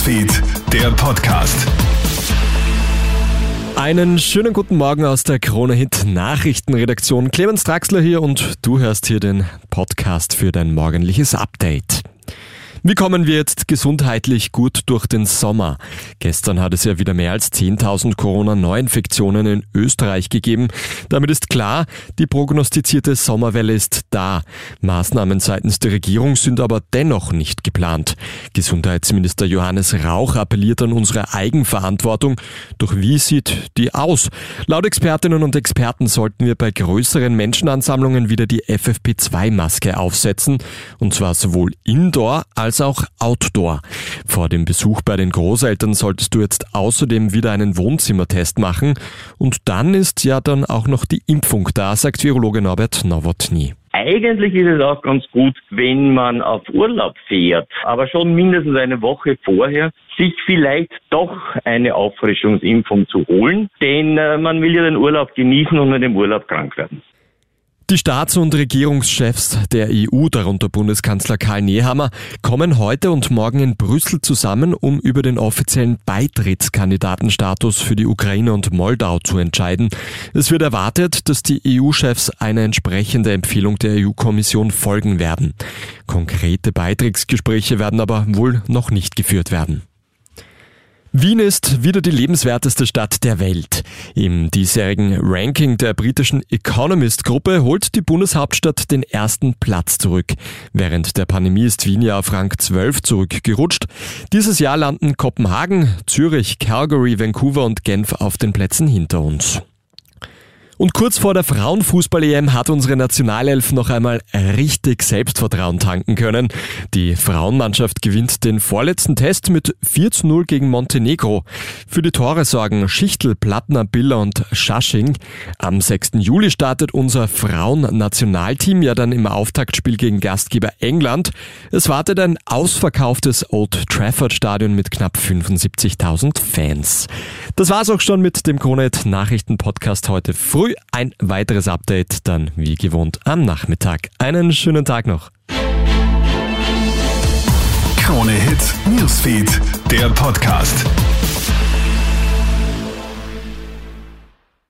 Newsfeed, der Podcast. Einen schönen guten Morgen aus der Krone Hit Nachrichtenredaktion. Clemens Draxler hier und du hörst hier den Podcast für dein morgendliches Update. Wie kommen wir jetzt gesundheitlich gut durch den Sommer? Gestern hat es ja wieder mehr als 10.000 Corona-Neuinfektionen in Österreich gegeben. Damit ist klar, die prognostizierte Sommerwelle ist da. Maßnahmen seitens der Regierung sind aber dennoch nicht geplant. Gesundheitsminister Johannes Rauch appelliert an unsere Eigenverantwortung. Doch wie sieht die aus? Laut Expertinnen und Experten sollten wir bei größeren Menschenansammlungen wieder die FFP2-Maske aufsetzen. Und zwar sowohl indoor als als auch Outdoor. Vor dem Besuch bei den Großeltern solltest du jetzt außerdem wieder einen Wohnzimmertest machen und dann ist ja dann auch noch die Impfung da, sagt Virologe Norbert Nowotny. Eigentlich ist es auch ganz gut, wenn man auf Urlaub fährt, aber schon mindestens eine Woche vorher sich vielleicht doch eine Auffrischungsimpfung zu holen, denn äh, man will ja den Urlaub genießen und mit dem Urlaub krank werden. Die Staats- und Regierungschefs der EU, darunter Bundeskanzler Karl Nehammer, kommen heute und morgen in Brüssel zusammen, um über den offiziellen Beitrittskandidatenstatus für die Ukraine und Moldau zu entscheiden. Es wird erwartet, dass die EU-Chefs eine entsprechende Empfehlung der EU-Kommission folgen werden. Konkrete Beitrittsgespräche werden aber wohl noch nicht geführt werden. Wien ist wieder die lebenswerteste Stadt der Welt. Im diesjährigen Ranking der britischen Economist-Gruppe holt die Bundeshauptstadt den ersten Platz zurück. Während der Pandemie ist Wien ja auf Rang 12 zurückgerutscht. Dieses Jahr landen Kopenhagen, Zürich, Calgary, Vancouver und Genf auf den Plätzen hinter uns. Und kurz vor der Frauenfußball-EM hat unsere Nationalelf noch einmal richtig Selbstvertrauen tanken können. Die Frauenmannschaft gewinnt den vorletzten Test mit 4 zu 0 gegen Montenegro. Für die Tore sorgen Schichtel, Plattner, Biller und Schasching. Am 6. Juli startet unser Frauennationalteam ja dann im Auftaktspiel gegen Gastgeber England. Es wartet ein ausverkauftes Old Trafford Stadion mit knapp 75.000 Fans. Das war's auch schon mit dem Kronet Nachrichten Podcast heute früh früh ein weiteres Update, dann wie gewohnt am Nachmittag. Einen schönen Tag noch. Krone Hits, Newsfeed, der Podcast.